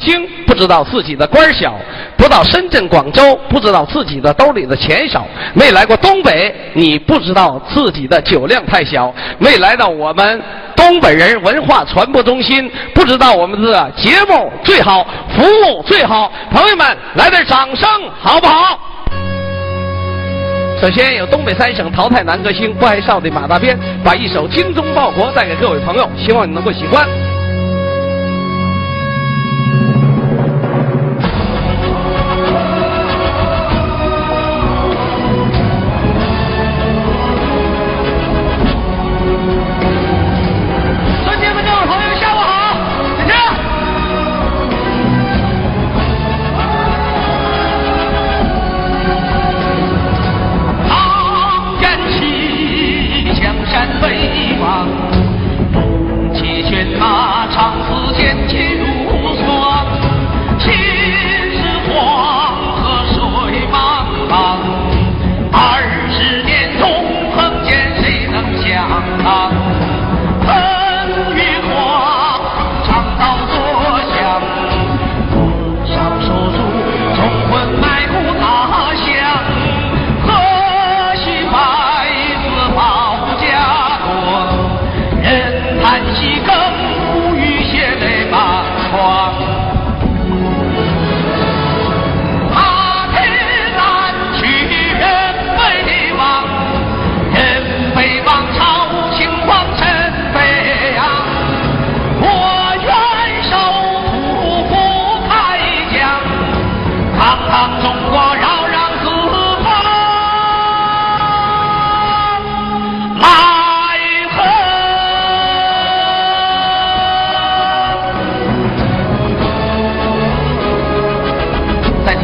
京不知道自己的官小，不到深圳、广州不知道自己的兜里的钱少，没来过东北，你不知道自己的酒量太小，没来到我们东北人文化传播中心，不知道我们的节目最好，服务最好。朋友们，来点掌声好不好？首先，有东北三省淘汰男歌星不爱少的马大鞭，把一首《精忠报国》带给各位朋友，希望你能够喜欢。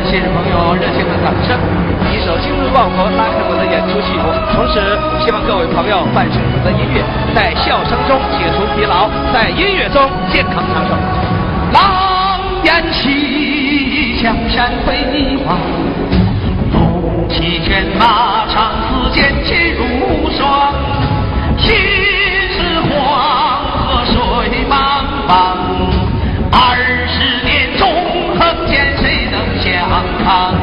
谢谢朋友热情的掌声一首精忠报国拉开我的演出序幕同时希望各位朋友伴随我的音乐在笑声中解除疲劳在音乐中健康长寿狼烟起江山辉煌龙旗卷马长嘶剑气如霜心似黄河水茫茫。二 Um,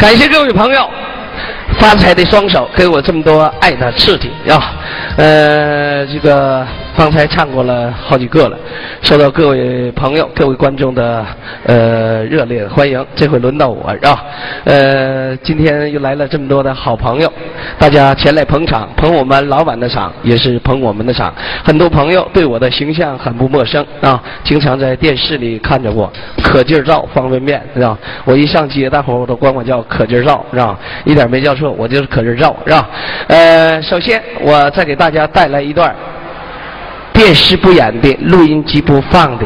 感谢各位朋友，发财的双手给我这么多爱的刺激啊！呃，这个。刚才唱过了好几个了，受到各位朋友、各位观众的呃热烈欢迎。这回轮到我是吧？呃，今天又来了这么多的好朋友，大家前来捧场，捧我们老板的场，也是捧我们的场。很多朋友对我的形象很不陌生啊，经常在电视里看着我。可劲儿照方便面是吧？我一上街，大伙儿都管我叫可劲儿照是吧？一点没叫错，我就是可劲儿照是吧？呃，首先我再给大家带来一段。电视不演的，录音机不放的，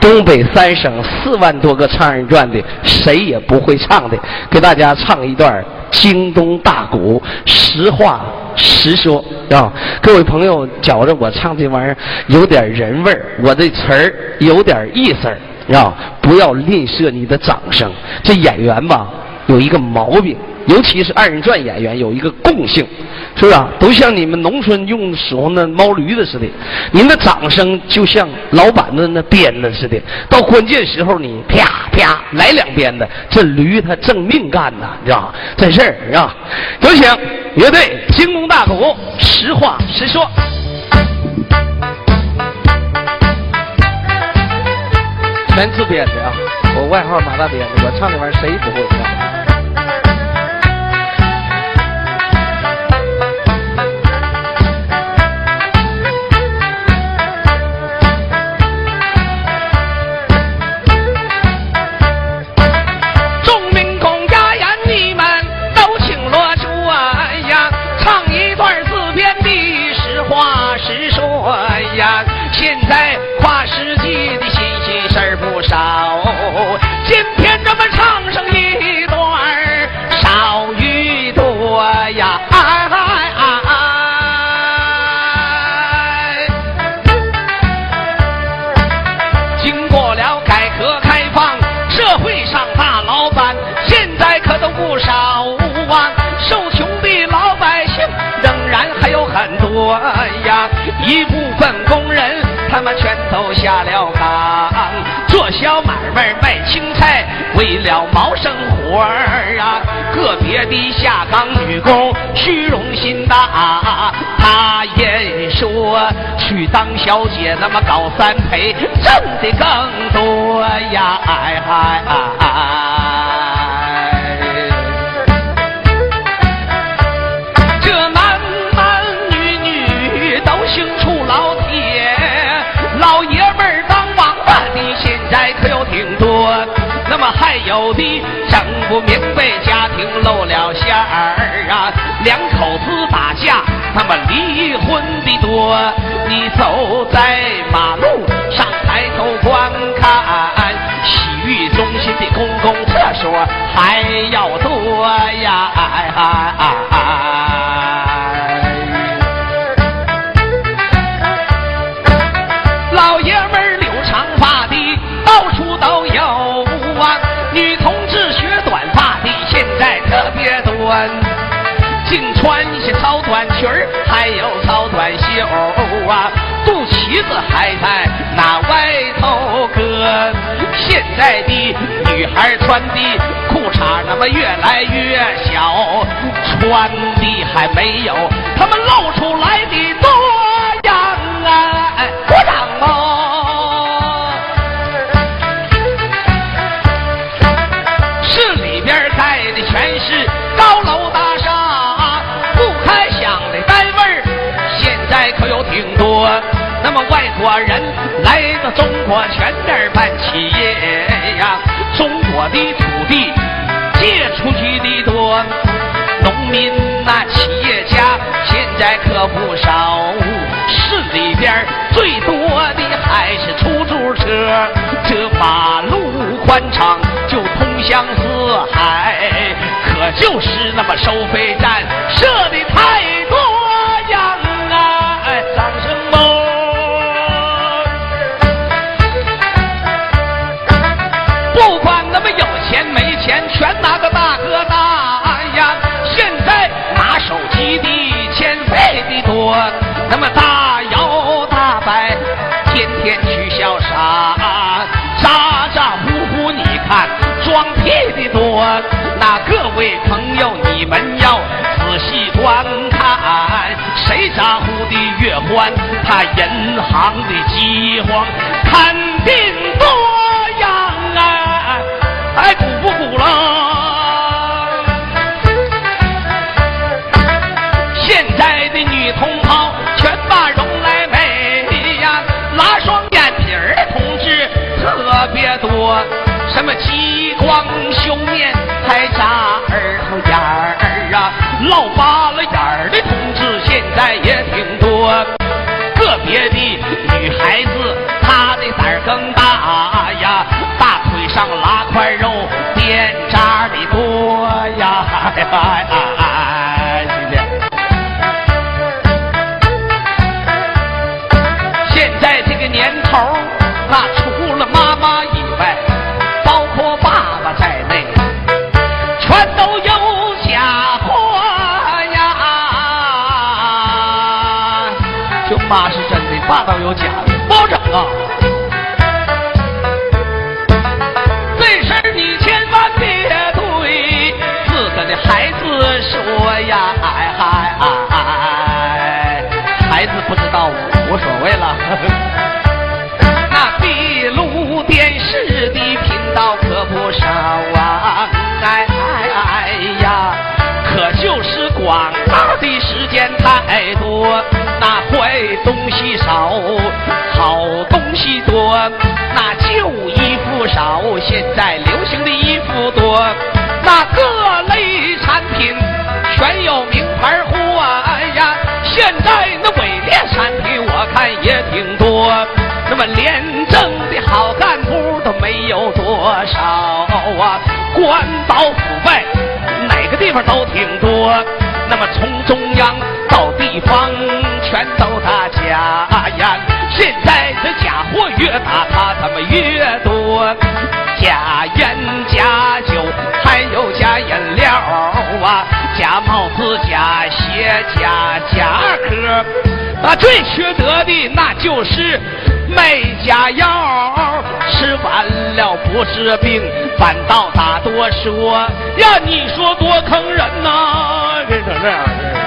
东北三省四万多个唱人转的，谁也不会唱的，给大家唱一段京东大鼓，实话实说啊！各位朋友，觉着我唱这玩意儿有点人味儿，我这词儿有点意思儿啊！不要吝啬你的掌声。这演员吧，有一个毛病。尤其是二人转演员有一个共性，是不是？都像你们农村用使唤那猫驴子似的，您的掌声就像老板的那鞭子似的，到关键时候你啪啪来两鞭子，这驴它正命干呐，你知道吗？这事儿是吧？有请乐队京东大鼓，实话实说。全自编的啊！我外号马大鞭子，我唱这玩意儿谁不会唱都不少啊，受穷的老百姓仍然还有很多呀？一部分工人，他们全都下了岗，做小买卖卖青菜，为了谋生活儿啊。个别的下岗女工虚荣心大，她也说去当小姐，那么搞三陪挣的更多呀。哎嗨哎。整不明白，家庭露了馅儿啊，两口子打架，那么离婚的多。你走在马路上，抬头观看，洗浴中心的公共厕所还要多呀！哎哎哎！啊，肚脐子还在那外头搁。现在的女孩穿的裤衩那么越来越小，穿的还没有他们露出来的多样啊！中国，全面办企业呀。中国的土地借出去的多，农民那企业家现在可不少。市里边最多的还是出租车，这马路宽敞就通向四海，可就是那么收费站设的太各位朋友，你们要仔细观看，谁咋呼的越欢，他银行的饥荒肯定多样啊！哎，鼓不鼓了？现在的女同胞全把容来美呀，拉双眼皮儿同志特别多，什么激光修面。还扎耳朵眼儿啊，老扒了眼儿的同志现在也挺多。个别的女孩子她的胆儿更大呀，大腿上拉块肉，电扎的多呀。哎哎，爸是真的，爸倒有假的，包拯啊！这事儿你千万别对自个的孩子说呀！哎嗨哎，衣服多。那各类产品全有名牌货哎呀。现在那伪劣产品我看也挺多。那么廉政的好干部都没有多少啊。官保腐败，哪个地方都挺多。那么从中央到地方。全都他假呀！现在这假货越打，他他们越多。假烟假酒，还有假饮料啊！假帽子、假鞋、假夹克。啊，最缺德的那就是卖假药，吃完了不治病，反倒打多说呀！你说多坑人呐！变成这样的。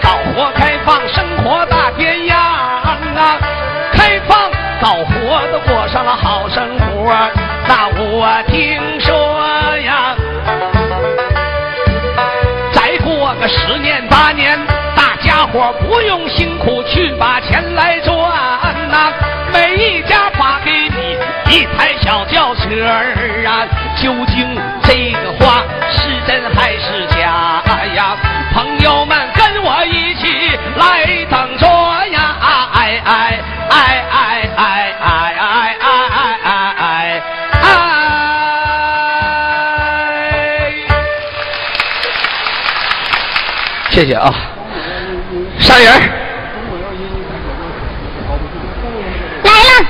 搞活开放，生活大变样啊！好活都过上了好生活。那我听说呀，再过个十年八年，大家伙不用辛苦去把钱来赚呐，每一家发给你一台小轿车儿啊！究竟这个话是真还是假呀？朋友们。谢谢啊，上人。来了，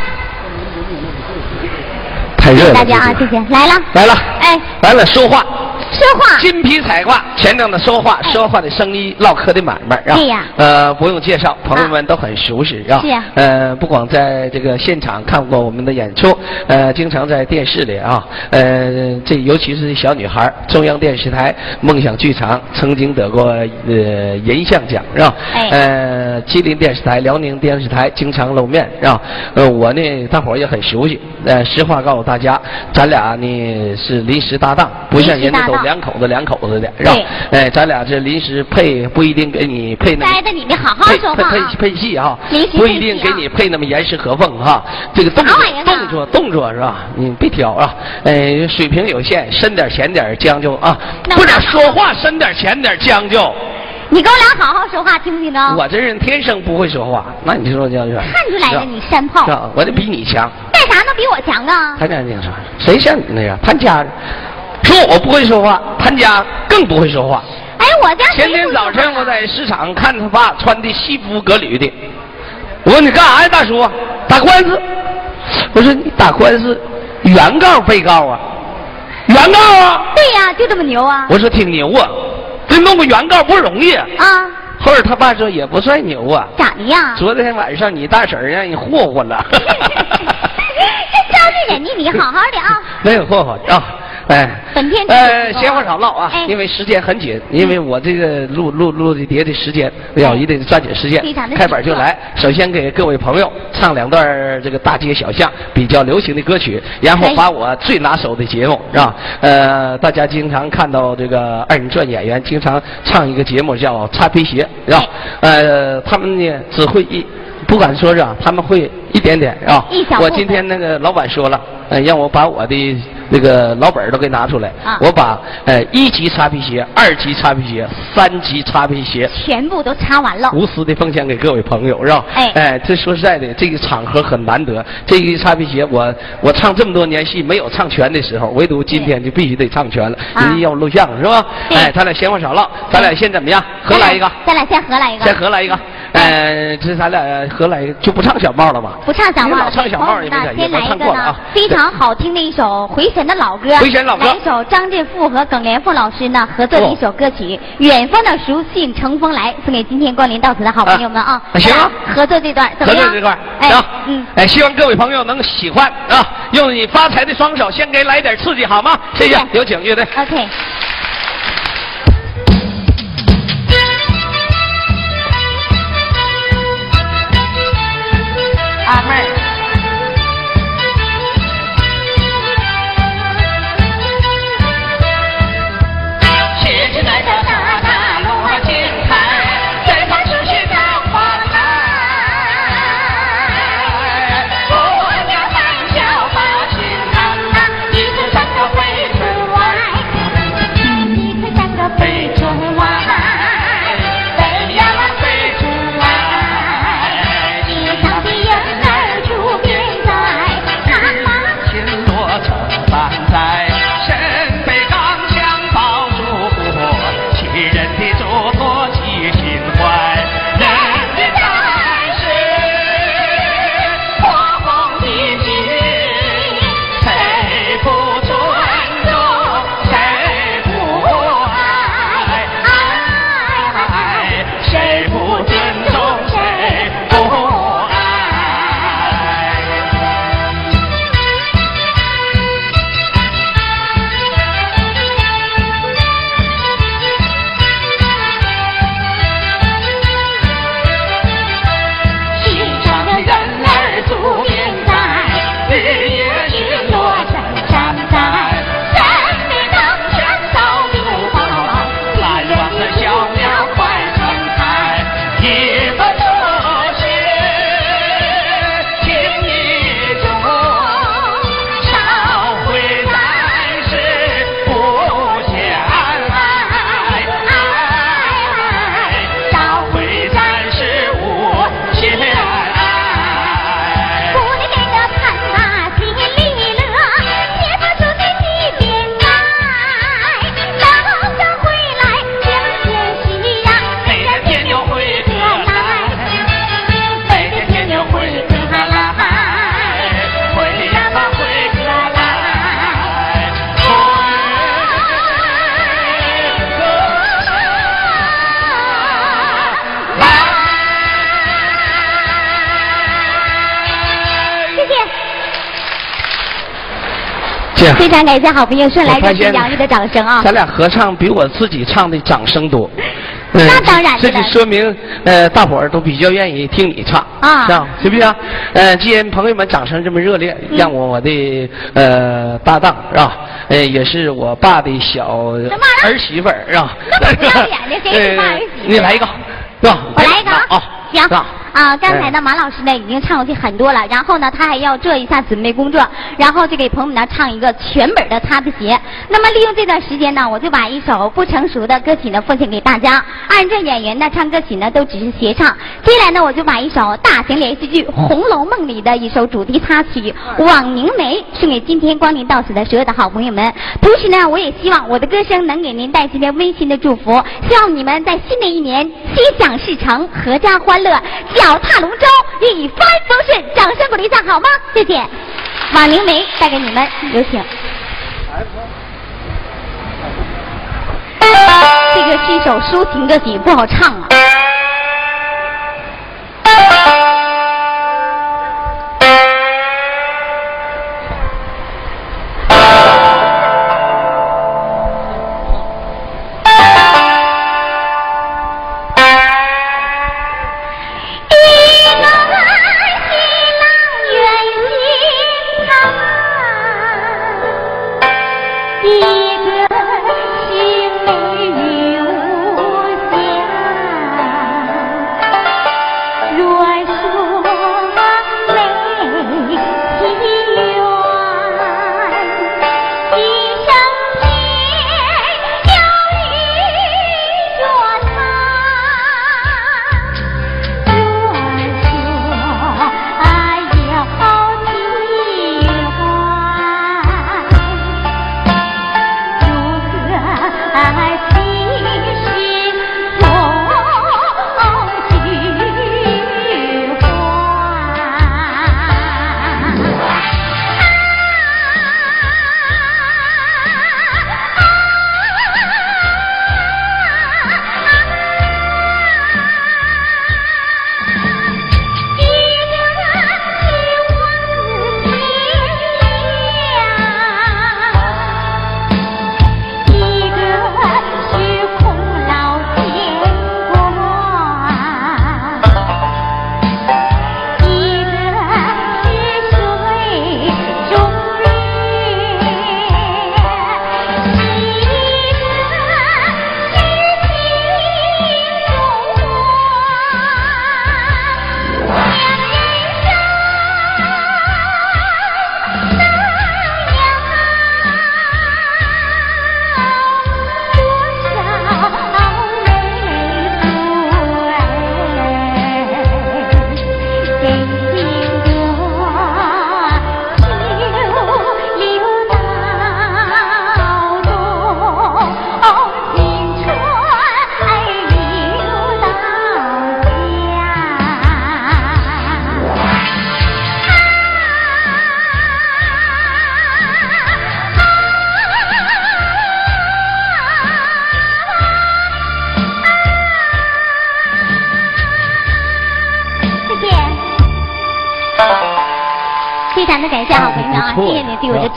太热了，大家啊，谢谢，来了，来了，哎，来了，说话。说话，金皮彩挂，前面的说话，说话的生意，唠嗑的买卖，啊。对呀。呃，不用介绍，朋友们都很熟悉，啊。是啊。呃，不光在这个现场看过我们的演出，呃，经常在电视里啊，呃，这尤其是小女孩，中央电视台梦想剧场曾经得过呃银像奖，是吧？哎。呃，吉林电视台、辽宁电视台经常露面，是吧？呃，我呢，大伙儿也很熟悉。呃，实话告诉大家，咱俩呢是临时搭档，不像人家都。两口子两口子的是吧？哎，咱俩这临时配不一定给你配那。待在里面好好说话。配配配戏哈，不一定给你配那么严丝合缝哈。这个动作动作动作是吧？你别挑啊！哎，水平有限，深点浅点将就啊。不是说话深点浅点将就。你跟我俩好好说话，听不听着？我这人天生不会说话，那你说将就？看出来了，你山炮。我得比你强。干啥能比我强啊？他家你说，谁像你那样？他家。说我不会说话，他家更不会说话。哎，我家前天早晨我在市场看他爸穿的西服革履的，我说你干啥呀，大叔？打官司。我说你打官司，原告被告啊？原告啊？对呀，就这么牛啊！我说挺牛啊，这弄个原告不容易啊。后来他爸说也不算牛啊。咋的呀？昨天晚上你大婶让你霍霍了。这招这人呢，你好好的啊。没有霍霍啊。哎，本片呃，闲话少唠啊，因为时间很紧，因为我这个录录录的碟的时间要一定抓紧时间，开板就来。首先给各位朋友唱两段这个大街小巷比较流行的歌曲，然后把我最拿手的节目是吧？呃，大家经常看到这个二人转演员经常唱一个节目叫擦皮鞋是吧？呃，他们呢只会一，不敢说是啊？他们会一点点啊？我今天那个老板说了，呃，让我把我的。那个老本儿都给拿出来，我把呃一级擦皮鞋、二级擦皮鞋、三级擦皮鞋全部都擦完了，无私的奉献给各位朋友，是吧？哎，哎，这说实在的，这个场合很难得。这一擦皮鞋，我我唱这么多年戏没有唱全的时候，唯独今天就必须得唱全了。人家要录像是吧？哎，咱俩闲话少唠，咱俩先怎么样？合来一个。咱俩先合来一个。先合来一个。呃，这咱俩合来就不唱小帽了吧？不唱小帽唱小帽，朋友们呢，你们也先来一个呢。非常好听的一首回旋的老歌，回旋老歌来一首张振富和耿连凤老师呢合作的一首歌曲《远方的书信乘风来》，送给今天光临到此的好朋友们啊！啊行啊合作这段怎么样？合作这块儿，哎行，，嗯。哎，希望各位朋友能喜欢啊！用你发财的双手，先给来点刺激，好吗？谢谢谢谢，有请乐队。OK，阿非常感谢好朋友顺来热情洋溢的掌声啊！咱俩合唱比我自己唱的掌声多。嗯那当然这就说明，呃，大伙儿都比较愿意听你唱，啊是吧？行不是啊？呃，既然朋友们掌声这么热烈，嗯让我我的呃搭档是吧？呃，也是我爸的小儿媳妇儿是吧？那么不要脸的谁 是他儿媳妇呃你来一个，是吧？我来一个啊啊，行啊，刚才呢，马老师呢已经唱过去很多了，然后呢，他还要做一下准备工作，然后就给朋友们呢唱一个全本的擦皮鞋。那么利用这段时间呢，我就把一首不成熟的歌曲呢奉献给大家。二人转演员呢唱歌曲呢都只是协唱。接下来呢，我就把一首大型连续剧《红楼梦》里的一首主题插曲《枉凝眉》送给今天光临到此的所有的好朋友们。同时呢，我也希望我的歌声能给您带去一些温馨的祝福，希望你们在新的一年心想事成，阖家欢乐，脚踏龙舟，一帆风顺。掌声鼓励一下好吗？谢谢。枉凝眉带给你们，有请。这个是一首抒情的曲，不好唱啊。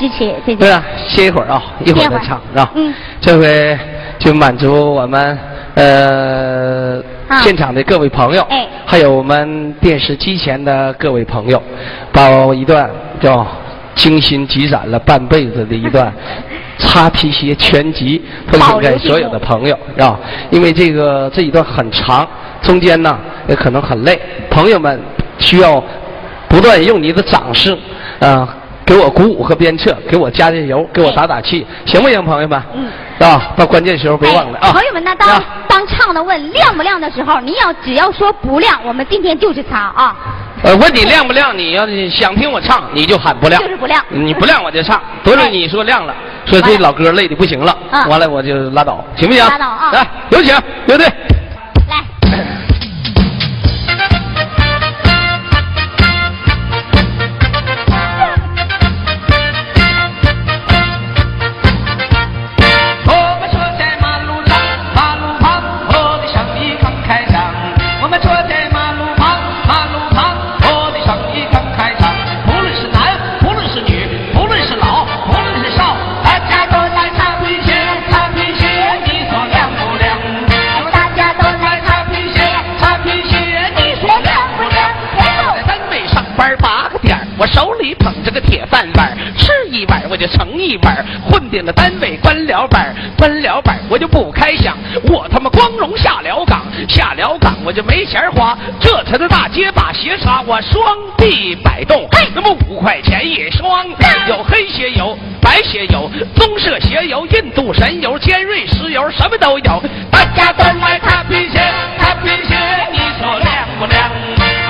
支持，谢谢。对啊，歇一会儿啊，一会儿再唱，是吧？嗯。这回就满足我们呃啊现场的各位朋友，哎还有我们电视机前的各位朋友，把我一段叫精心积攒了半辈子的一段 擦皮鞋全集分享给所有的朋友，是吧？因为这个这一段很长，中间呢也可能很累，朋友们需要不断用你的掌声，啊、给我鼓舞和鞭策，给我加加油，给我打打气，行不行，朋友们？嗯。啊，到关键时候别忘了啊！哎朋友们，那当啊当唱的问亮不亮的时候，你要只要说不亮，我们今天就是擦啊，呃，问你亮不亮？你要是想听我唱，你就喊不亮。就是不亮你不亮我就唱。得了，哎你说亮了，说这老哥累的不行了，嗯完了我就拉倒，行不行？拉倒啊来，有请乐队。我双臂摆动，那么五块钱一双，有黑鞋油。白鞋油、棕色鞋油、印度神油、尖锐石油，什么都有。大家都来擦皮鞋，擦皮鞋，你说亮不亮？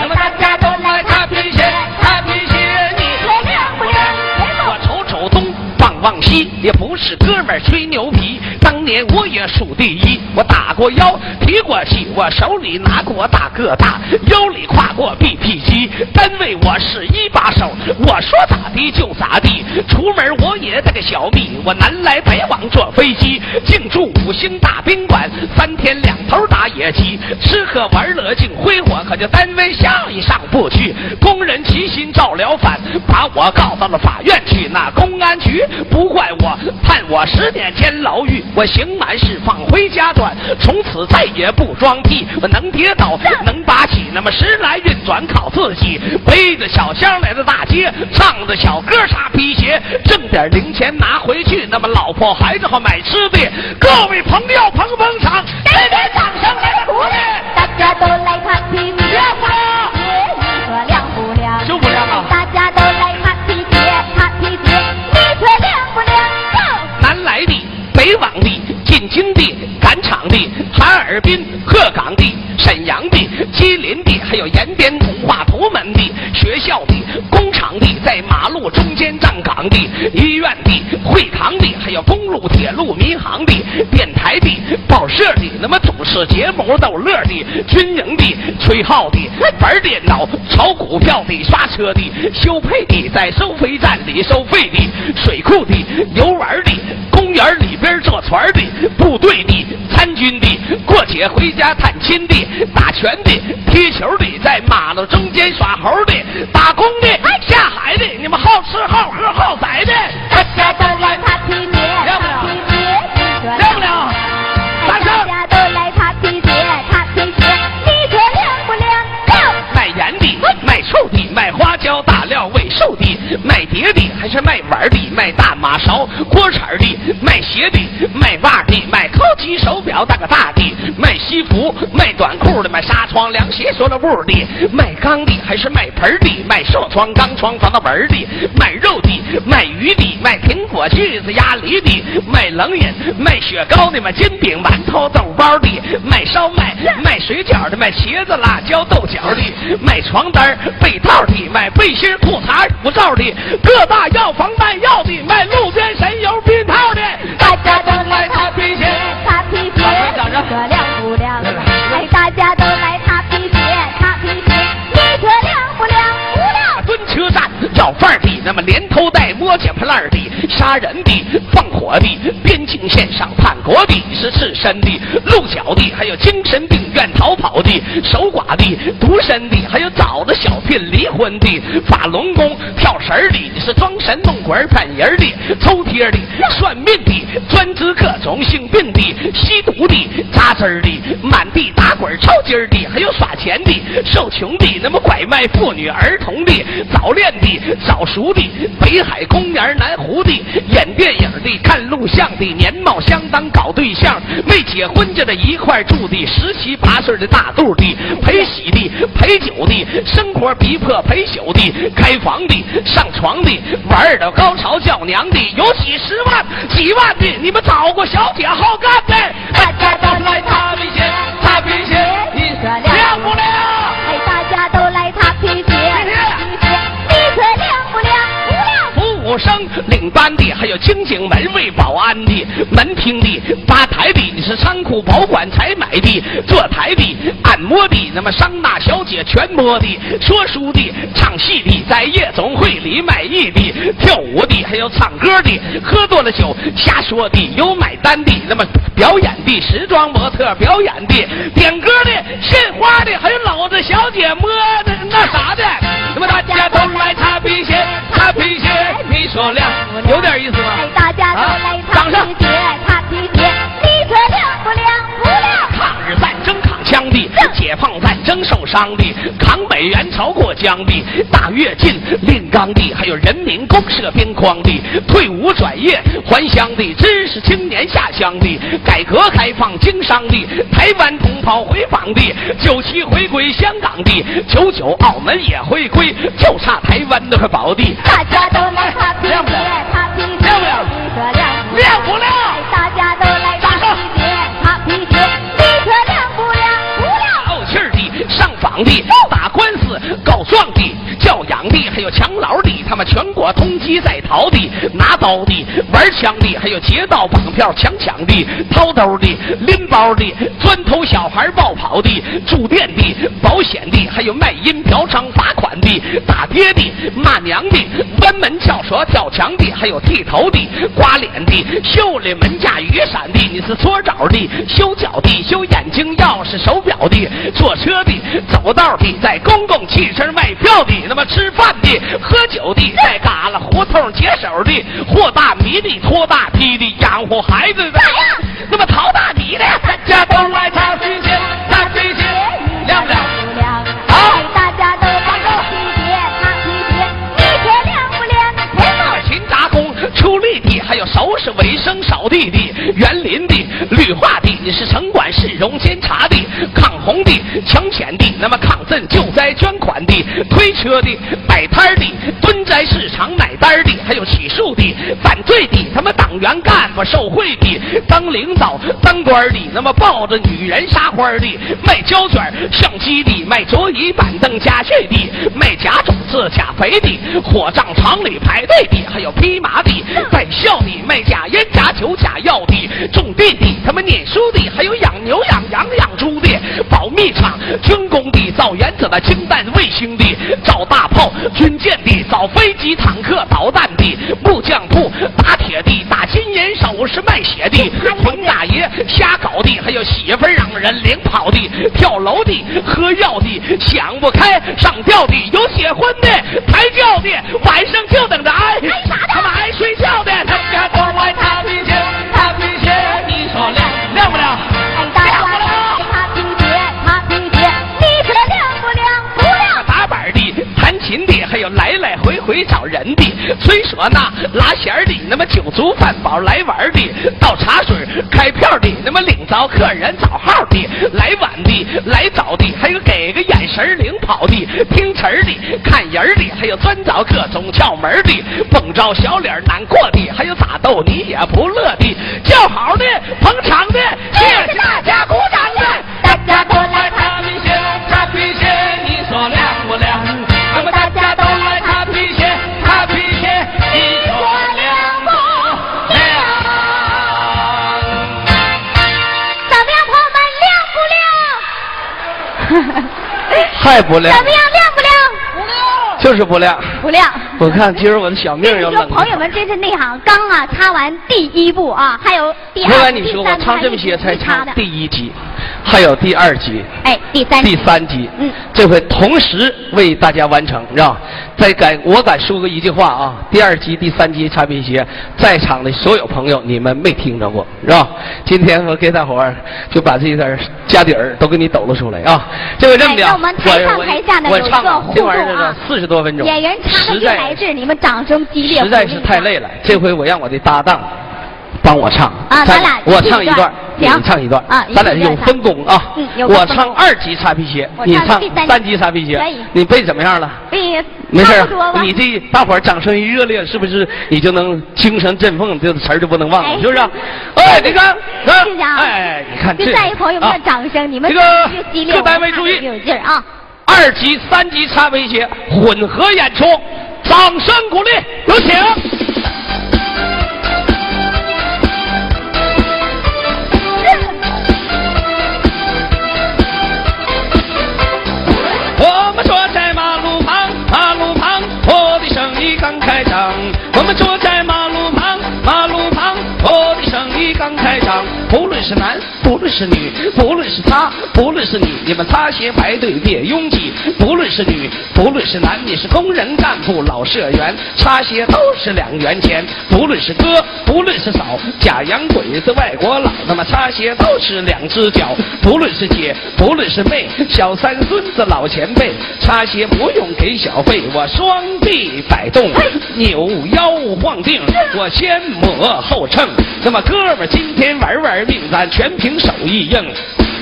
那么大家都来擦皮鞋，擦皮鞋，你说亮不亮？我瞅瞅东，望望西，也不是哥们儿吹牛皮。当年我也数第一，我打过腰，提过气，我手里拿过大哥大，腰里挎过 BP 机。单位我是一把手，我说咋地就咋地。出门我也带个小蜜，我南来北往坐飞机，净住五星大宾馆，三天两头打野鸡，吃喝玩乐净挥霍，可就单位效益上不去。工人齐心造了反，把我告到了法院去。那公安局不怪我，判我十年监牢狱。我刑满释放回家转，从此再也不装屁。我能跌倒，能拔起，那么时来运转靠自己。背着小箱来到大街，唱着小歌擦皮鞋，挣点零钱拿回去。那么老婆孩子好买吃的，各位朋友捧捧场，给点掌声来鼓励。大家都来擦皮鞋，擦皮鞋，你说亮不亮？就不亮啊大家都来擦皮鞋，擦皮鞋，你说亮不亮？南来的、北往的、进京的、赶场的、哈尔滨、鹤岗的、沈阳的、吉林的，还有延边通化图门的、学校的、工厂的，在马路中间站岗的、医院的、会堂的，还有公路、铁路、民航的、电台的、报社的，那么主持节目逗乐的、军营的、吹号的、玩电脑、炒股票的、刷车的、修配的，在收费站里收费的、水库的、游玩的、公园里边坐船的、部队的、参军的、过节回家探亲的、打拳的、踢球的，在马路中间耍猴的、打工的、下海的，你们好吃好喝好宰的，大家都来擦皮鞋，亮不亮亮不亮？大家都来擦皮鞋，擦皮鞋，你说亮不亮？亮！卖盐的、卖醋的、卖花椒、大料、味瘦的、卖碟的，还是卖碗的、卖大马勺、锅铲的、卖鞋的、卖袜的、卖高级手表、大个大的、卖西服、卖短裤的、卖纱窗、凉鞋、塑料布的、卖缸的，还是卖盆的、卖射窗、钢窗、防盗门的、卖肉的、卖鱼的、卖苹果、橘子、鸭梨的、卖冷饮、卖雪糕的、卖煎饼、馒头、豆包的、卖烧麦、卖水饺的、卖茄子、辣椒、豆角的、卖床单、被套的、卖背心、裤衩、五罩的、各大药房卖药的、卖路边神油、冰套那么连偷带摸捡破烂的、杀人的、放火的、边境线上叛国的、是赤身的、露脚的，还有精神病院逃跑的、守寡的、独身的，还有找了小聘离婚的、法轮功跳绳的，你，是装神弄鬼骗人的、抽贴的、算命的、专治各种性病的、吸毒的、扎针儿的、满地打滚儿抽筋儿的，还有耍钱的、受穷的，那么拐卖妇女儿童的、早恋的、早熟的、北海公园南湖的、演电影的、看录像的、年貌相当搞对象、没结婚就在一块住的、十七八岁的大肚的、陪喜的、陪酒的、生活逼迫陪酒的、开房的、上床的、玩儿的、高潮叫娘的，有几十万、几万的，你们找过小姐好干的？擦皮鞋，擦皮鞋，你说亮不亮？亮。服务生、领班的，还有清警、门卫、保安的、门厅的、吧台的，你是仓库保管、采买的、坐台的、按摩的，那么桑拿小姐全摸的、说书的、唱戏的，在夜总会里卖艺的、跳舞的，还有唱歌的，喝多了酒瞎说的，有买单的，那么表演的、时装模特表演的、点歌的、献花的，还有老子小姐摸的那啥的，那么大家都来擦皮鞋，擦皮鞋，你说亮，有点意思吗？哎，大家都来擦掌声皮解放战争受伤的，抗美援朝过江的，大跃进炼钢的，还有人民公社边框的，退伍转业还乡的，知识青年下乡的，改革开放经商的，台湾同胞回访的，九七回归香港的，九九澳门也回归，就差台湾那块宝地。大家都来擦皮鞋，擦亮不亮亮不亮场地打官司。告状的、教养的，还有抢老的，他们全国通缉在逃的、拿刀的、玩枪的，还有劫道绑票抢抢的、掏兜的、拎包的、钻头小孩抱跑的、住店的、保险的，还有卖淫嫖娼罚款的、打爹的、骂娘的、关门撬锁跳墙的，还有剃头的、刮脸的、修理门架雨伞的，你是搓澡的、修脚的、修眼睛、钥匙、手表的、坐车的、走道的，在公共汽车卖票的，那么吃饭的、喝酒的，在旮旯胡同解手的、和大米的、拖大梯的、养活孩子的，那么淘大米的，大家都来擦皮是卫生、扫地的、园林的、绿化的，你是城管、市容监察的、抗洪的、抢险的，那么抗震救灾捐款的、推车的、摆摊的、蹲在市场买单的，还有起诉的、犯罪的，他们党员干部受贿的、当领导、当官的，那么抱着女人撒欢的、卖胶卷、相机的、卖桌椅板凳家具的、卖假种子假肥的、火葬场里排队的，还有披麻的、带孝的、卖假烟假酒假药的、种地的，他们念书的，还有养牛养羊养猪的、保密厂、军工的、造原子的、氢弹卫星的、造大炮、军舰的、造飞机、坦克、导弹的、木匠铺、打铁的、打金银首饰、卖血的、混大爷、瞎搞的，还有媳妇儿让人领跑的、跳楼的、喝药的、想不开上吊的、有结婚的、抬轿的，晚上就等着挨挨啥的他们爱睡觉的，他们家都来擦皮鞋，擦皮鞋，你说亮亮不亮？哎，大家都来擦皮鞋，擦皮鞋，你说亮不亮？不亮。打板的、弹琴的，还有来来回回找人的，吹唢呐、拉弦的，那么酒足饭饱来玩的，倒茶水、开票的，那么领着客人找号的，来晚的、来早的，还有给好的，听词儿的、看人儿的，还有专找各种窍门的，蹦着小脸难过的，还有咋逗你也不乐的，叫好的、捧场的，亮不亮？还不亮怎么样，亮不亮？不亮。就是不亮。不亮。我看今儿我的小命跟你说，要冷。朋友们真是内行，刚啊擦完第一步啊，还有第二、我跟你说，我第三部唱这么些才唱还一直没插的。第一集，还有第二集。哎，第三第三集，嗯这回同时为大家完成，是吧？再敢我敢说个一句话啊，第二集、第三集擦皮鞋，在场的所有朋友，你们没听着过，是吧？今天我给大伙儿就把这点家底儿都给你抖了出来啊！这回这么的，哎我们台上我台下呢我唱啊有一个互这玩意儿动啊四十多分钟，演员插的实进来在是你们掌声激烈，实在是太累了。这回我让我的搭档帮我唱啊咱俩我唱一段，你行唱一段啊咱俩有分工啊嗯。有我唱二级擦皮鞋，你唱三级擦皮鞋你背怎么样了？背没事你这大伙儿掌声一热烈，是不是你就能精神振奋？这词儿就不能忘了，哎是不是？哎，你看，谢谢啊哎，你看这就在一朋友们的啊掌声，你们这个各单位注意！二级、三级擦皮鞋混合演出，掌声鼓励，有请。刚开场。不论是男，不论是女，不论是他，不论是你，你们擦鞋排队别拥挤。不论是女，不论是男，你是工人干部老社员，擦鞋都是两元钱。不论是哥，不论是嫂，假洋鬼子外国佬，那么擦鞋都是两只脚。不论是姐，不论是妹，小三孙子老前辈，擦鞋不用给小费，我双臂摆动，扭腰晃腚，我先抹后蹭。那么哥们儿今天玩玩命，咱全凭手艺硬。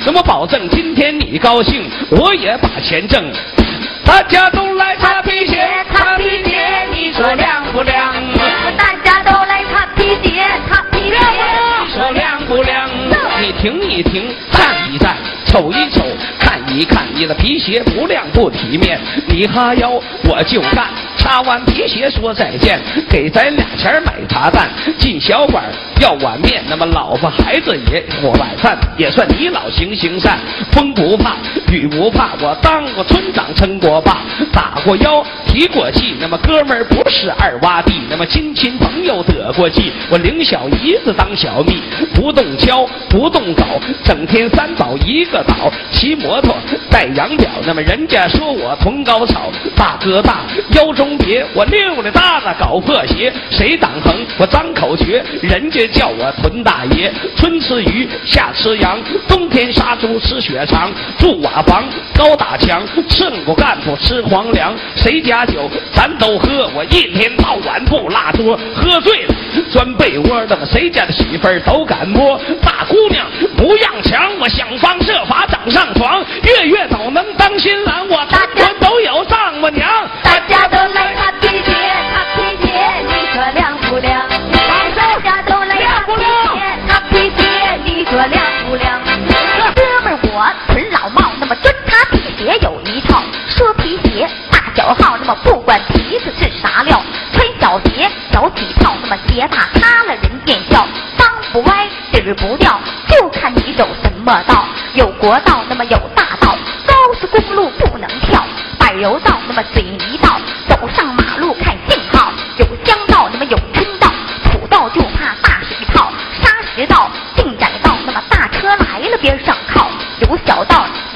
那么保证今天你高兴，我也把钱挣。大家都来擦皮鞋，擦皮鞋，你说亮不亮？大家都来擦皮鞋，擦皮鞋。你说亮不亮？你停一停，站一站，瞅一瞅，看一看，你的皮鞋不亮不体面，你哈腰我就干。擦完皮鞋说再见，给咱俩钱买茶蛋，进小馆要碗面，那么老婆孩子也我晚饭，也算你老行行善，风不怕雨不怕，我当过村长称过爸，打过腰提过气，那么哥们儿不是二洼地，那么亲戚朋友得过气，我领小姨子当小蜜，不动敲不动镐，整天三宝一个倒，骑摩托戴羊角，那么人家说我同高草，大哥大腰中别，我溜溜达达搞破鞋，谁挡横我张口诀，人家叫我屯大爷，春吃鱼夏吃羊，冬天杀猪吃血肠，住瓦房高打墙，胜过干部吃皇粮，谁家酒咱都喝，我一天到晚不落桌，喝醉了钻被窝，那么谁家的媳妇儿都敢摸，大姑娘不让强，我想方设法整上床，月月都能当新郎，我大家都有丈母娘，大家都来不亮？大家都来擦皮鞋，擦皮鞋，你说亮不亮？哥们儿我纯老帽，那么专擦皮鞋有一套。说皮鞋大小号，那么不管皮子是啥料，穿小鞋脚起泡，那么鞋大塌了人见笑，裆不歪底儿不掉，就看你走什么道。有国道，那么有大道，高速公路不能跳，柏油道，那么水泥道，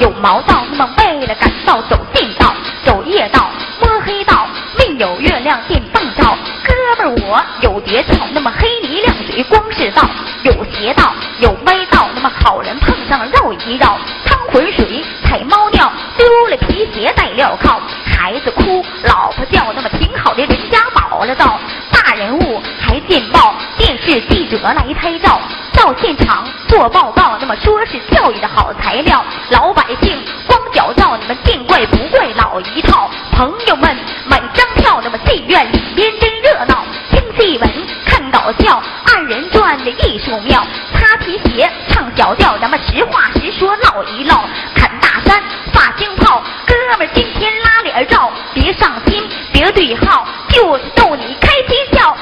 有毛道，那么为了赶道走近道，走夜道，摸黑道，没有月亮电棒照，哥们儿我有诀窍，那么黑泥亮水光是道，有邪道，有歪道，那么好人碰上了绕一绕，趟浑水踩猫尿，丢了皮鞋带镣铐，孩子哭，老婆叫，那么挺好的人家保了道，得来拍照，到现场做报告，那么说是教育的好材料，老百姓光脚照，你们见怪不怪老一套，朋友们买张票，那么戏院里边真热闹，听戏文看搞笑，二人转的艺术妙，擦皮鞋唱小调，咱们实话实说唠一唠，砍大山发惊炮，哥们今天拉脸照，别上心别对号，就是逗你开心笑，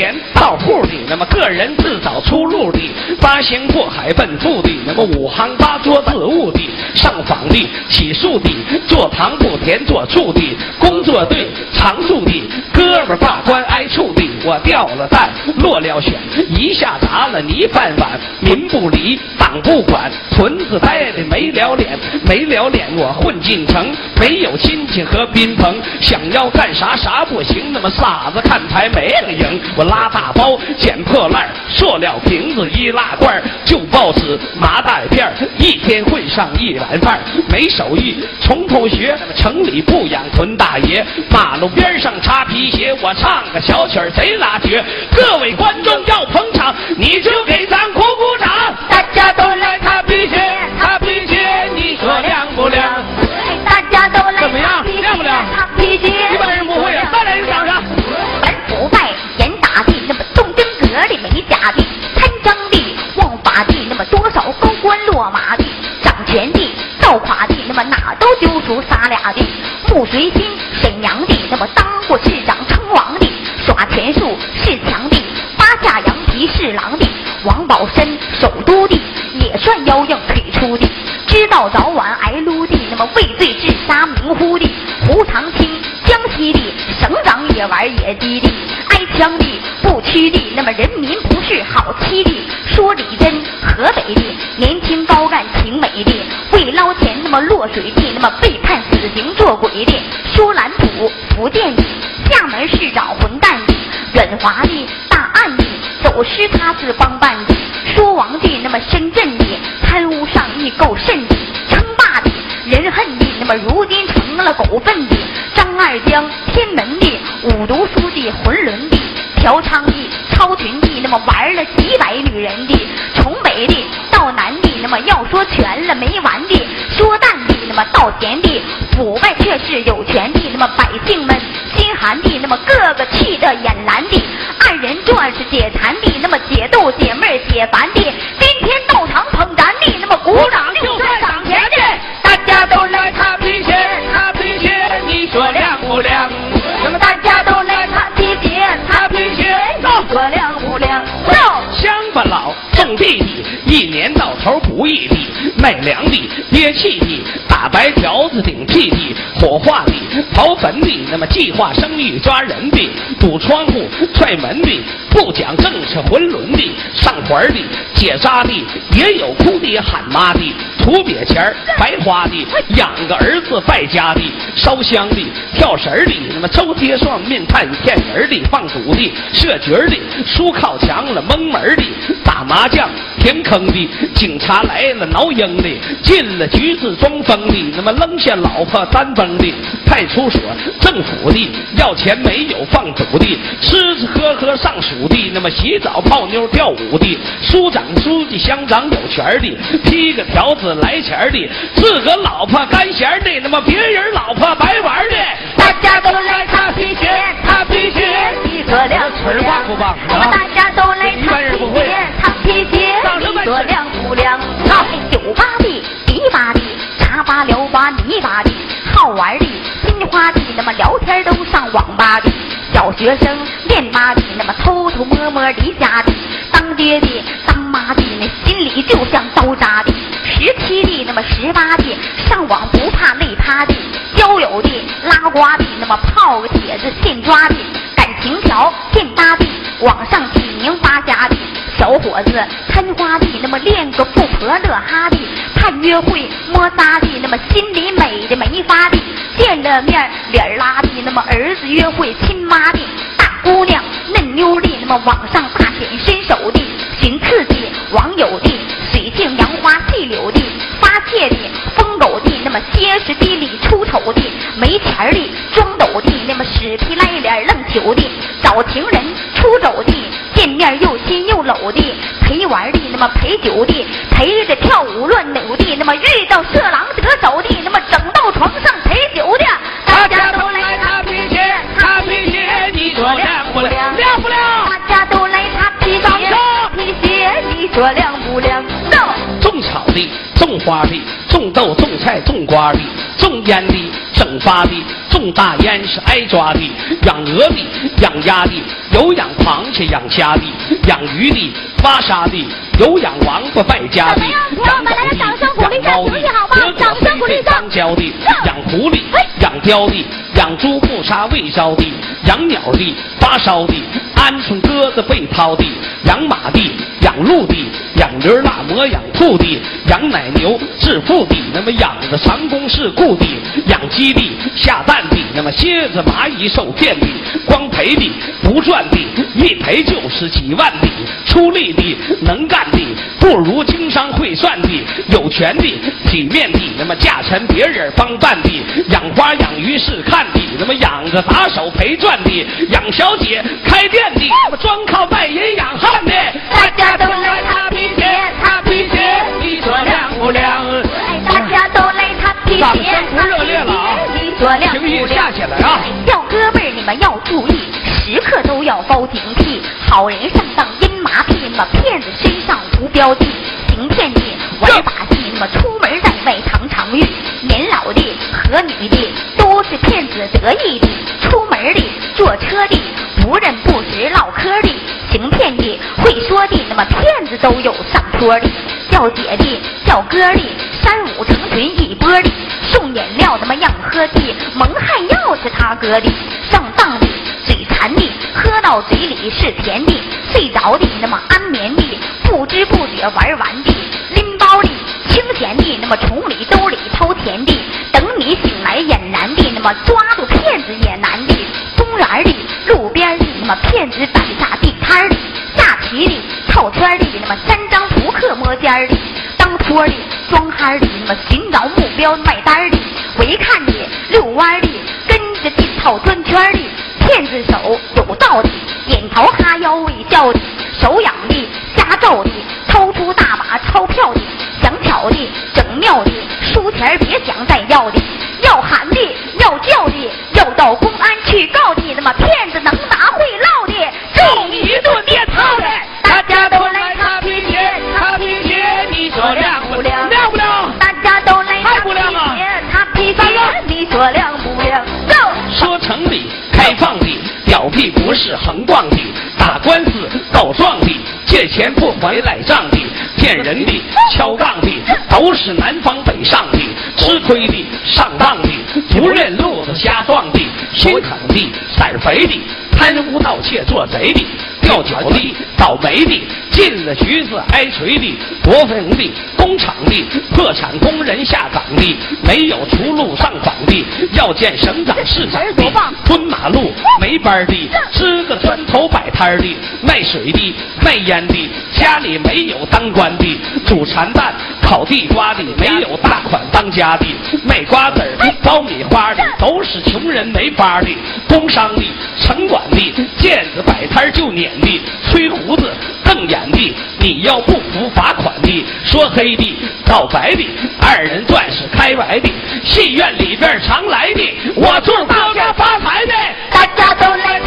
田到户的，那么个人自找出路的，八仙过海奔富的，那么五行八桌自悟的，上访的，起诉的，做堂不田做处的，工作队常驻的，哥们罢官挨处的，我掉了蛋落了选，一下砸了泥饭碗，民不理，党不管，屯子呆的没了脸，没了脸我混进城，没有亲戚和宾朋，想要干啥啥不行，那么傻子看牌没个赢，我拉大包捡破烂塑料瓶子易拉罐旧报纸麻袋片一天混上一碗饭没手艺从头学，城里不养屯大爷，马路边上擦皮鞋，我唱个小曲儿贼拉绝，各位观众要捧场，你就给咱鼓鼓掌。大家都来擦皮鞋，擦皮鞋，你说亮不亮？大家都来怎么样亮不亮擦皮鞋，一般人不会啊，再来一个掌声。本不败严打的，那么动真格的没假的，贪赃的枉法的，那么多少高官落马的，掌权的倒垮的，那么哪都揪出仨俩的，穆随心沈阳的，那么当过市长保身首都的，也算腰硬腿粗的，知道早晚挨撸的，那么畏罪自杀明乎的，胡长清江西的，省长也玩野鸡的，挨枪的不屈的，那么人民不是好欺的。说李真河北的，年轻高干挺美的，为捞钱那么落水的，那么被判死刑做鬼的。说蓝普福建的，厦门市长混蛋的，远华的大案的，有失他是帮办的。说王帝那么深圳的，贪污上亿够甚的，称霸的人恨的，那么如今成了狗粪的。张二江天门的，五毒书记浑伦的，嫖娼的超群的，那么玩了几百女人的，从北的到南的，那么要说全了没完的，说淡的那么到甜的，腐败却是有权的，那么百姓们寒的，那么个个气得眼蓝的，二人转是解馋的，那么解斗解闷解烦的，今天到场捧咱的，那么鼓掌就算赏钱的。大家都来擦皮鞋，擦皮鞋，你说亮不亮？那么大家都来擦皮鞋，擦皮鞋，你说亮不亮？走。乡巴佬种地的，一年到头不易的，卖粮的、憋气的、打白条子、顶屁的、火化的、刨坟的，那么计划生育抓人的、堵窗户、踹门的、不讲正事混伦的、上环的、结扎的，也有哭爹喊妈的、土瘪钱白花的、养个儿子败家的、烧香的、跳绳的，那么周贴双面看骗人的、放赌的、设局的、输靠墙了蒙门的、打麻将填坑的、警察来了挠鹰的、进了局子装疯的，那么扔下老婆单崩的、派出所、政府的要钱没有放赌的、吃吃喝喝上属地，那么洗澡泡妞跳舞的、书长书记乡长有权的、批个条子来钱的、自个老婆干闲的，那么别人老婆白玩的。大家都来擦皮鞋，擦皮鞋，你说亮不亮？棒不棒那么大家都来擦皮鞋，擦皮鞋，你说亮不亮？好，酒吧的、迪吧的、茶吧、聊吧、泥巴的，好玩的、心花的，那么聊天都上网吧的，小学生练吧的，那么偷偷摸摸离家的，当爹的、当妈的，那心里就像刀扎的，十七的，那么十八的，上网不怕累趴的，交友的、拉呱的，那么泡个帖子现抓的，感情条现搭的，网上起名发家的，小伙子贪花的，那么练个富婆乐哈的，盼约会摸仨的，那么心里美的没法的，见了面脸拉的，那么儿子约会亲妈的，大姑娘嫩妞的，那么网上大显身手的，寻刺激网友的，水性杨花细柳的，发泄的疯狗的，那么歇斯底里出丑的，没钱儿的装抖的，那么死皮赖脸愣球的，找情人出走的，见面又亲又搂的，陪玩的，那么陪酒的，陪着跳舞乱扭的，那么遇到色狼得手的，那么整到床上陪酒的，大家都来擦皮鞋，擦皮鞋，你说亮不亮？亮不亮？大家都来擦皮鞋，皮鞋，你说亮不亮？走。种草的、种花的、种豆、种菜、种瓜的、种烟的、整发的、种大烟是挨抓的，养鹅的、养鸭的，有养螃蟹、养虾的，养鱼的、挖沙的，有养王八败家的，养狗的、养猫的，得个狒狒脏交的，养狐狸、养貂的，养猪不杀未烧的，养鸟的、发烧的，鹌鹑鸽子被掏的，养马的、养鹿的，养驴儿拉磨养兔的，养奶牛致富的，那么养的长工事故的，养鸡的下蛋的，那么蝎子蚂蚁受骗的，光赔的不赚的，一赔就是几万的，出力的能干的，不如经商会算的，有权的体面的，那么价钱别人帮办的，养花养鱼是看的，那么养着打手陪赚的，养小姐开店的，那么专靠卖淫养汉的，大家都来擦皮鞋，擦皮鞋，你说亮不亮？大家都来擦皮鞋，掌声不热烈了啊你说亮不亮？下起来啊！小哥们儿，你们要注意，时刻都要高警惕。好人上当阴麻痹，那么骗子身上无标记。行骗的玩把戏，那么出门在外常常遇。年老的和女的都是骗子得意的，出门的坐车的不认不识唠嗑的，行骗的会说的，那么骗子都有上坡的，叫姐的叫哥的，三五成群一波的，送饮料那么样喝的，蒙汗药是他哥的，上当的嘴馋的，喝到嘴里是甜的，睡着的那么安眠的，不知不觉玩完的，拎包的清闲的，那么从里兜里掏钱，的，么抓住骗子也难的，公园里路边的，那么骗子摆下地摊的，下棋的套圈的，那么三张扑克摸尖儿的，当托的装憨的，那么寻找目标卖单的，回看你遛弯不是横逛的，打官司告状的，借钱不还赖账的，骗人的、敲杠的，都是南方北上的，吃亏的、上当的，不认路子瞎撞的，心疼的、色肥的，贪污盗窃做贼的，掉脚的、倒霉的，进了局子挨锤的，国营的、工厂的，破产工人下岗的，没有出路上访的，要见省长市长的，蹲马路没班儿的，支个砖头摆摊儿的，卖水的、卖烟的，家里没有当官的，煮蚕蛋、烤地瓜的，没有大款当家的，卖瓜子儿、爆米花的，都是穷人没法的，工商的、城管的，见子摆摊就撵的，吹胡子瞪眼的，你要不服罚款的，说黑的告白的，二人转是开怀的，戏院里边常来的，我祝大家发财的。大家都来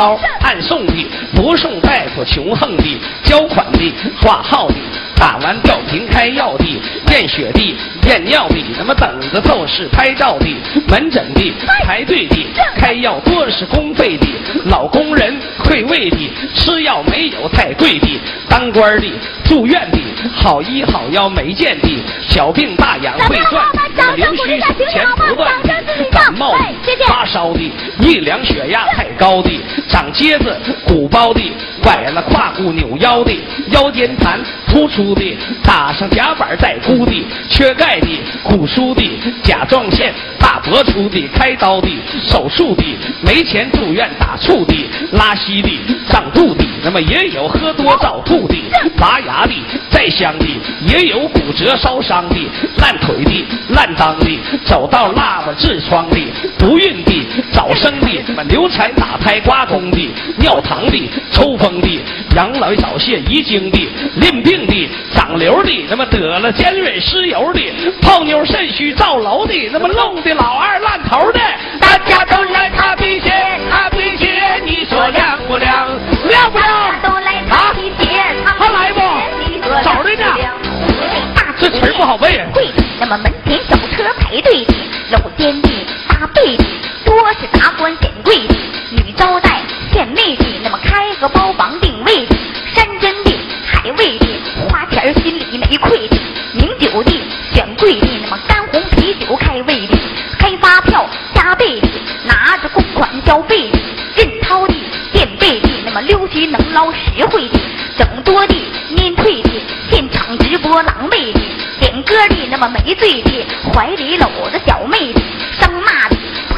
包暗送的，不送大夫穷横的，交款的，挂号的。打完吊瓶开药的，验血的，验尿的，那么等着透视拍照的，门诊的，排队的，开药多是公费的，老工人退位的，吃药没有太贵的，当官的，住院的，好医好药没见的，小病大痒会赚，那么流须手钱不断的，感冒的，发烧的，一量血压太高的，长疖子鼓包的，崴了胯骨扭腰的，腰间盘突出的，打上夹板带箍的，缺钙的，骨疏的，甲状腺大脖粗的，开刀的，手术的，没钱住院打醋的，拉稀的，胀肚的，那么也有喝多早吐的，拔牙的，再香的，也有骨折烧伤的，烂腿的，烂裆的，走到辣子痔疮的，不孕的，早生的，什么流产打胎刮宫的，尿糖的，抽风的，养老早泄遗精的，淋病的，长瘤的，那么得了尖锐湿疣的，泡妞肾虚造瘘的，那么弄的老二烂头的，大家都来擦皮鞋，擦皮鞋，你说亮不亮？亮不亮？都来擦皮鞋，擦还来不你说找着呢亮这词儿不好背啊会的，那么门前小车排队的，搂肩的，搭背的，多是达官显贵的，女招待，献媚的，那么开个包房定位的，山珍的，海味的，花钱心里没愧的，名酒的，选贵的，那么干红啤酒开胃的，开发票加倍的，拿着公款消费的，认掏的，垫背的，那么溜须能捞实惠的，整多的，面退的，现场直播狼狈的，点歌的，那么没醉的，怀里搂着小妹的，生骂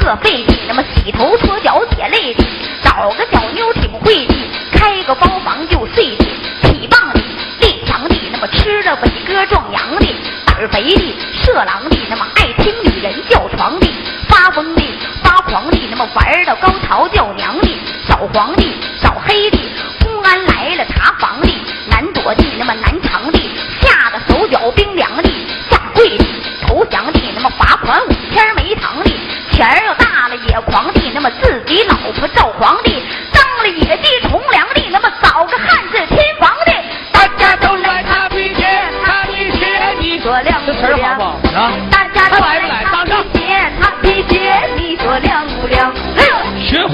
的，破费的，那么洗头搓脚解累的，找个小妞挺会的，开个包房就睡的，体棒的，力强的，那么吃了伟哥壮阳的，胆肥的，色狼的，那么爱听女人叫床的，发疯的，发狂的，那么玩到高潮叫娘的，扫黄的，扫黑的，公安来了查房的，难躲的，那么难藏的，吓得手脚冰凉的，下跪的，投降的，那么罚款五天没糖的，钱儿要大了也狂的，那么自己老婆赵皇帝，当了野鸡从良的，那么找个汉字亲皇帝，大家都来擦皮鞋，擦皮鞋，你说亮不亮？大家都来擦皮鞋，擦皮鞋，你说亮不亮？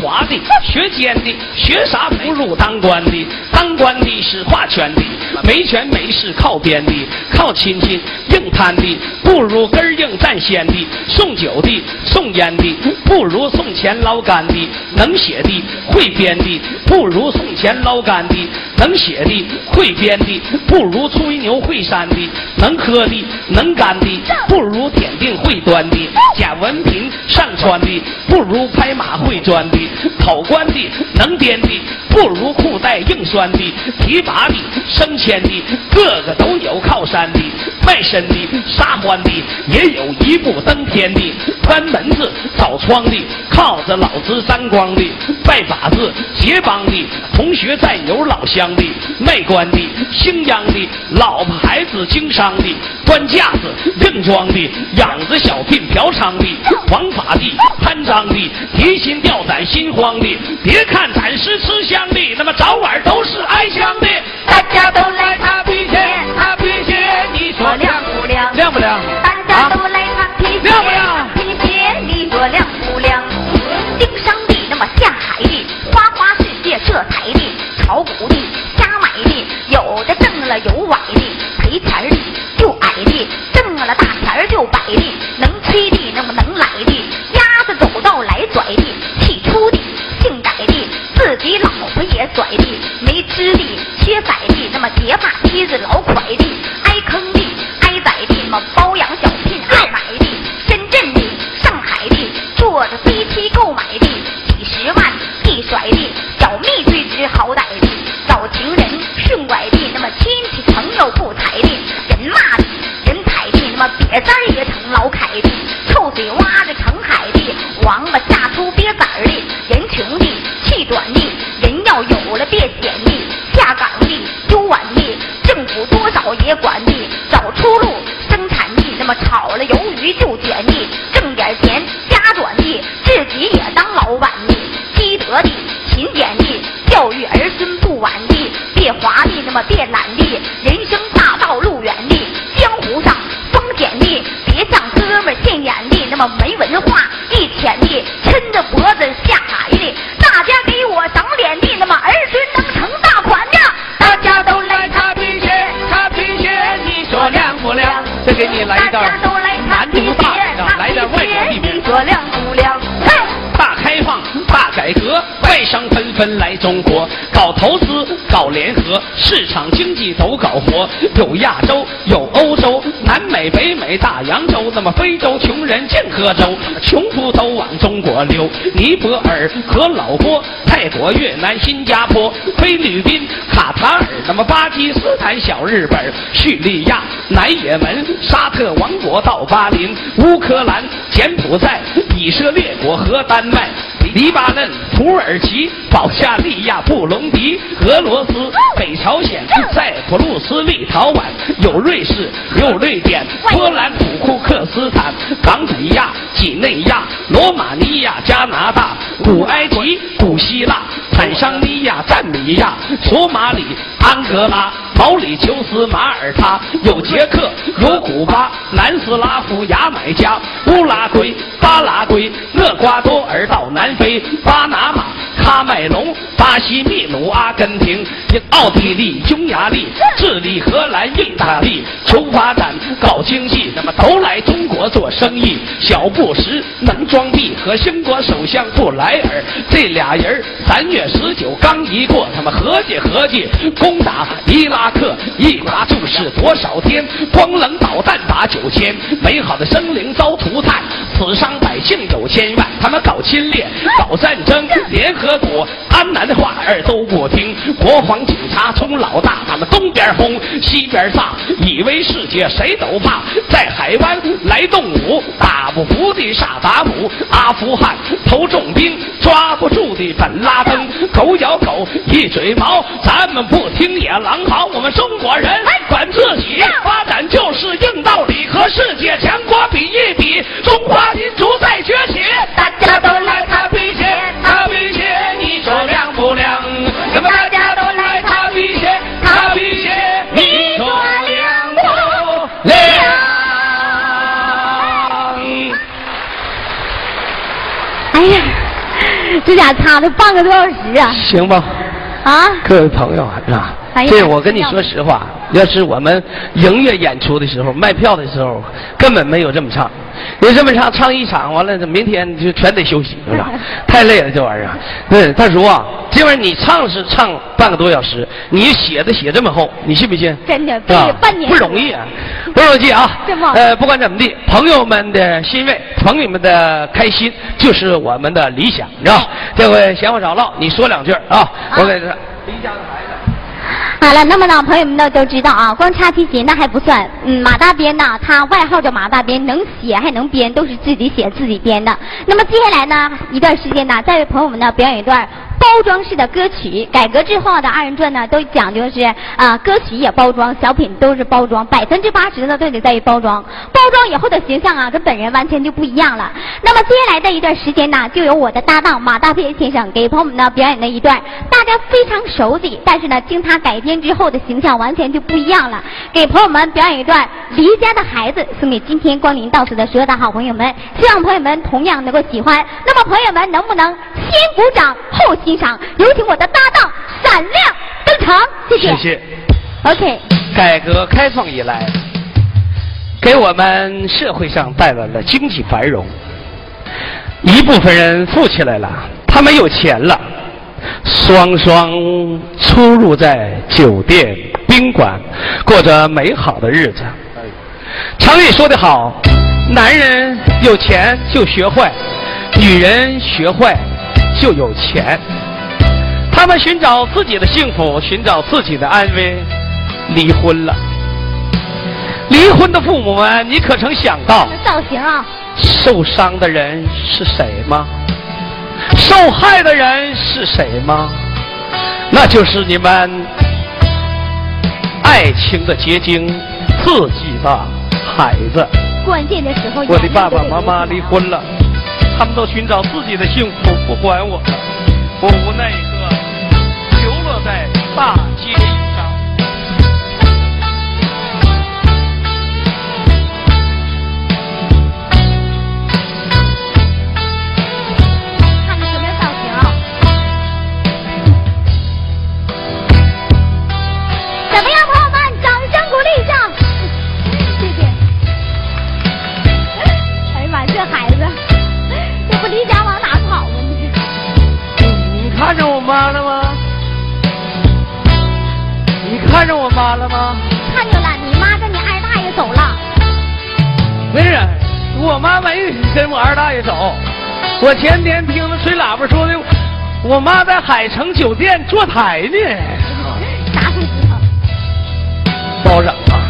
学滑的，学尖的，学啥不如当官的？当官的是画圈的，没权没势靠边的，靠亲戚硬摊的，不如根硬占先的。送酒的，送烟的，不如送钱捞干的。能写的，会编的，不如送钱捞干的。能写的，会编的，不如吹牛会山的。能喝的，能干的，不如点定会端的。假文凭上穿的，不如拍马会钻的。讨官的，能颠的，不如裤带硬拴的。提拔的，升迁的，个个都有靠山的。卖身的，杀欢的，也有一步登天的。关门子，找窗的，靠着老子沾光的。拜把子，结帮的，同学战友老乡的。卖官的，姓杨的，老婆孩子经商的。端架子，硬装的，养着小聘嫖娼的。王法的，贪赃的，提心吊胆心慌的。别看咱是吃香的，那么早晚都是挨香的。大家都来擦皮鞋，擦皮鞋，你说亮不亮？亮不亮？大家都来擦皮鞋，亮不亮擦皮鞋，你说亮不亮？经商的，那么下海的，花花世界这财的，炒股的，瞎买的，有的挣了有崴的，赔钱的就矮的，挣了大钱就摆的，能吹的，那么自己老婆也甩的，没吃的，缺宰的，那么结发妻子老快的，挨坑的，挨宰的，那么包养小聘爱买的，深圳的，上海的，坐着飞机购买的，几十万一甩的，小蜜最知好歹的，找情人顺拐的，那么亲戚朋友不睬的，人骂的，人踩的，那么瘪三也成老凯的，臭嘴挖着成海的，王八蛋德州，穷途都往中国溜。尼泊尔和老挝，泰国、越南、新加坡，菲律宾、卡塔尔，那么巴基斯坦、小日本、叙利亚、南也门、沙特王国到巴林，乌克兰、柬埔寨、以色列国和丹麦。黎巴嫩、土耳其、保加利亚、布隆迪、俄罗斯、北朝鲜、塞浦路斯、立陶宛，有瑞士，有瑞典、波兰、土库克斯坦、冈比亚、几内亚、罗马尼亚、加拿大、古埃及、古希腊、坦桑尼亚、赞比亚、索马里、安哥拉、毛里求斯、马耳他，有捷克，有古巴、南斯拉夫、牙买加、乌拉圭、巴拉圭、厄瓜多尔到南非、巴拿马、喀麦隆、巴西、秘鲁、阿根廷、奥地利、匈牙利、智利、荷兰、意大利，求发展、搞经济，那么都来中国做生意。小布什能装逼和英国首相布莱尔这俩人，三月十九刚一过，他们合计合计，攻打伊拉克，一打就是多少天？光冷导弹打九千，美好的生灵遭涂炭，死伤百姓有千万。他们搞侵略，搞战争，联合国安南的话儿都不听，国防警察从老大，他们东边轰，西边炸，以为世界谁都怕，在海湾来动武，打不服的萨达姆，阿富汗投重兵，抓不住的本拉登，狗咬狗一嘴毛，咱们不听野狼嚎，我们中国人管自己发展就是硬道理，和世界强国比一比，中华民族在崛起，大家都来擦皮鞋，擦皮鞋，你说亮不亮？那么大家都来擦皮鞋，擦皮鞋，你说亮不亮？哎呀，这俩擦了半个多小时啊！行吧。啊，各位朋友啊，这我跟你说实话，要是我们营业演出的时候、卖票的时候，根本没有这么唱。你这么唱，唱一场完了，明天就全得休息，是吧？太累了，这玩意儿。对，大叔啊，这玩意儿你唱是唱半个多小时，你写的写这么厚，你信不信？真的对半年不容易啊，不容易啊。呃，不管怎么地，朋友们的欣慰，朋友们的开心，就是我们的理想，你知道？这回闲话少唠，你说两句啊，我给他。离家的孩子。好了，那么呢，朋友们呢都知道啊，光擦皮鞋那还不算，嗯，马大鞭呢，他外号叫马大鞭，能写还能编，都是自己写自己编的。那么接下来呢，一段时间呢，再为朋友们呢表演一段包装式的歌曲。改革之后的二人转呢，都讲究是啊、歌曲也包装，小品都是包装，百分之八十呢都得在于包装。包装以后的形象啊，跟本人完全就不一样了。那么接下来的一段时间呢，就由我的搭档马大飞先生给朋友们呢表演的一段大家非常熟悉，但是呢经他改编之后的形象完全就不一样了。给朋友们表演一段《离家的孩子》，送给今天光临到此的所有的好朋友们，希望朋友们同样能够喜欢。那么朋友们能不能先鼓掌后欣赏？有请我的搭档闪亮登场，谢谢。谢谢。OK，改革开放以来，给我们社会上带来了经济繁荣。一部分人富起来了，他们有钱了，双双出入在酒店、宾馆，过着美好的日子。常语说得好，男人有钱就学坏，女人学坏就有钱。他们寻找自己的幸福，寻找自己的安危，离婚了。离婚的父母们，你可曾想到，造型啊，受伤的人是谁吗？受害的人是谁吗？那就是你们爱情的结晶，自己的孩子。关键的时候，我的爸爸妈妈离婚了，他们都寻找自己的幸福，不管我，我无奈一个，流落在大街。了。妈了吗？你看着我妈了吗？看见了，你妈跟你二大爷走了。没是，我妈没跟我二大爷走。我前天听着吹喇叭说的，我妈在海城酒店坐台呢。啥时候知道？不好整啊！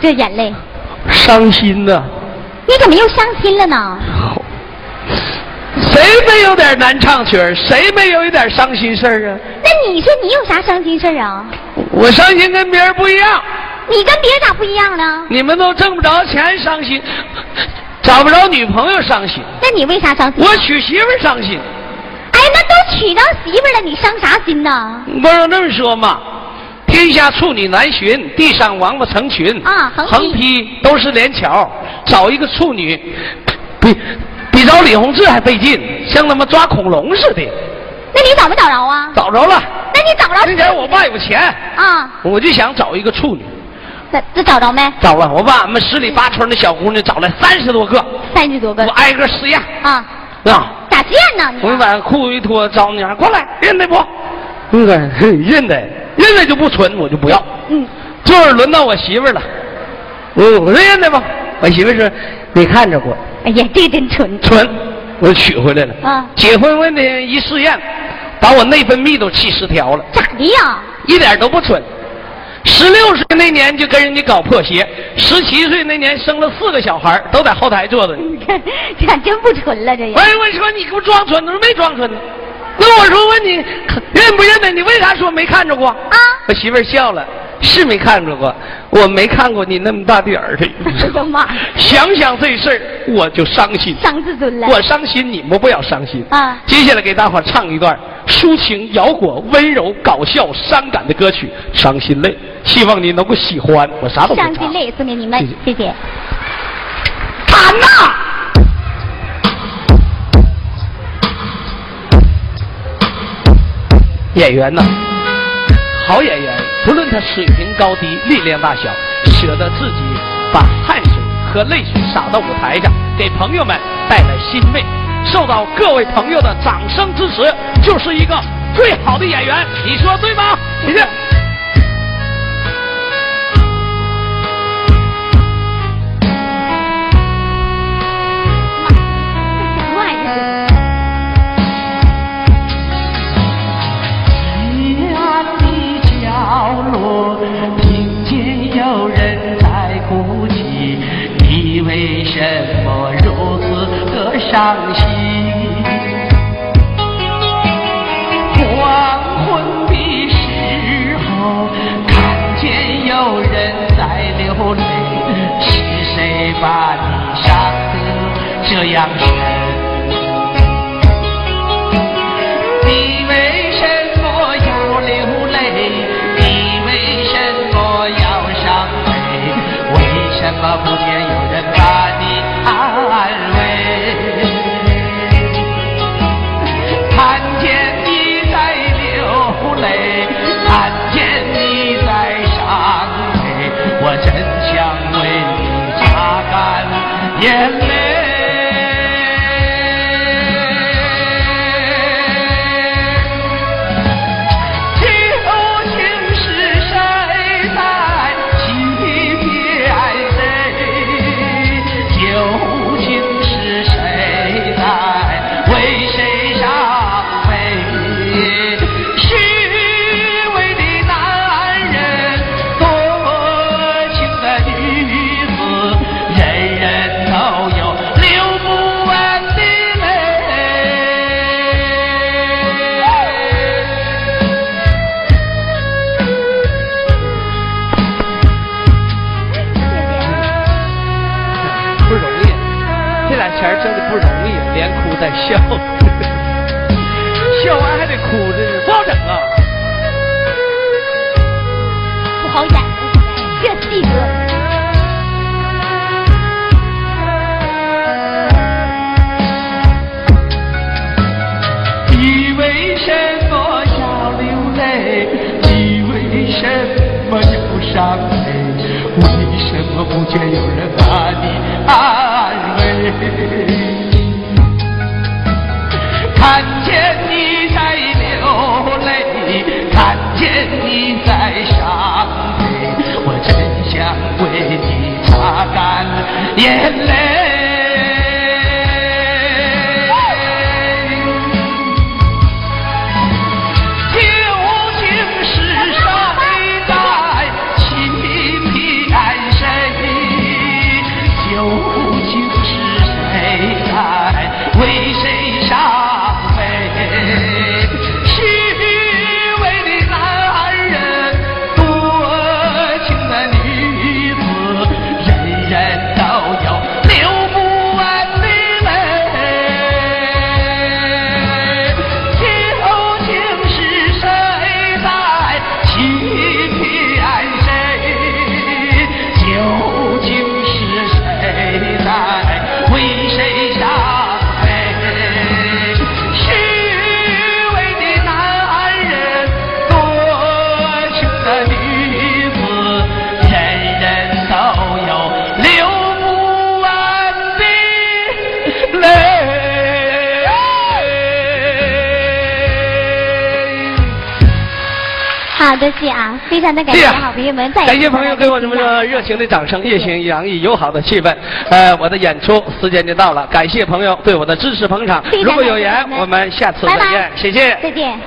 这眼泪，伤心呐、你怎么又伤心了呢？谁没有点难唱曲儿？谁没有一点伤心事儿啊？那你说你有啥伤心事儿啊？我伤心跟别人不一样，你跟别人咋不一样呢？你们都挣不着钱伤心，找不着女朋友伤心，那你为啥伤心？我娶媳妇儿伤心。哎，那都娶着媳妇儿了，你伤啥心呢？不能这么说吗？天下处女难寻，地上王八成群。啊横批都是连桥，找一个处女，比比找李洪志还费劲，像他妈抓恐龙似的。那你找没找着啊？找着了，那你找着那前我爸有钱，啊？我就想找一个处女。那那找着没？找了，我把俺们十里八村的小姑娘找来三十多个，三十多个我挨个试验啊？啊。咋见呢？你我把裤子一脱，招你过来认得不？那个认得，认得就不纯，我就不要。嗯，就是轮到我媳妇儿了，我我说认得吧。我媳妇说没看着过，哎呀，这真纯纯，我就娶回来了。啊结婚那天一试验，把我内分泌都气失调了，咋的呀？一点都不纯。十六岁那年就跟人家搞破鞋，十七岁那年生了四个小孩都在后台坐着呢。你看，这还真不纯了，这也。哎，我说你给我装纯，他说没装纯呢。那我说问你认不认得？你为啥说没看着过？啊我媳妇儿笑了，是没看着过，我没看过你那么大点儿的。哎呀妈想想这事儿我就伤心，伤自尊了。我伤心，你们不要伤心啊接下来给大伙儿唱一段抒情、摇滚、温柔、搞笑、伤感的歌曲《伤心泪》，希望你能够喜欢。我啥都不唱。伤心泪送给你们，谢谢。惨呐！演员呢，好演员，不论他水平高低、力量大小，舍得自己把汗水和泪水洒到舞台上，给朋友们带来欣慰。受到各位朋友的掌声支持，就是一个最好的演员。你说对吗？谢谢。伤心。黄昏的时候，看见有人在流泪，是谁把你伤得这样深？你。笑，笑。完还得哭着呢，不好整啊，不好演，这戏。你为什么要流泪？你为什么你伤悲？为什么不见有人把你安慰？眼泪。多谢啊非常的感谢好朋友们再感谢朋友给我这么热情的掌声热情洋溢友好的气氛。呃我的演出时间就到了感谢朋友对我的支持捧场如果有缘我们下次再见谢谢再见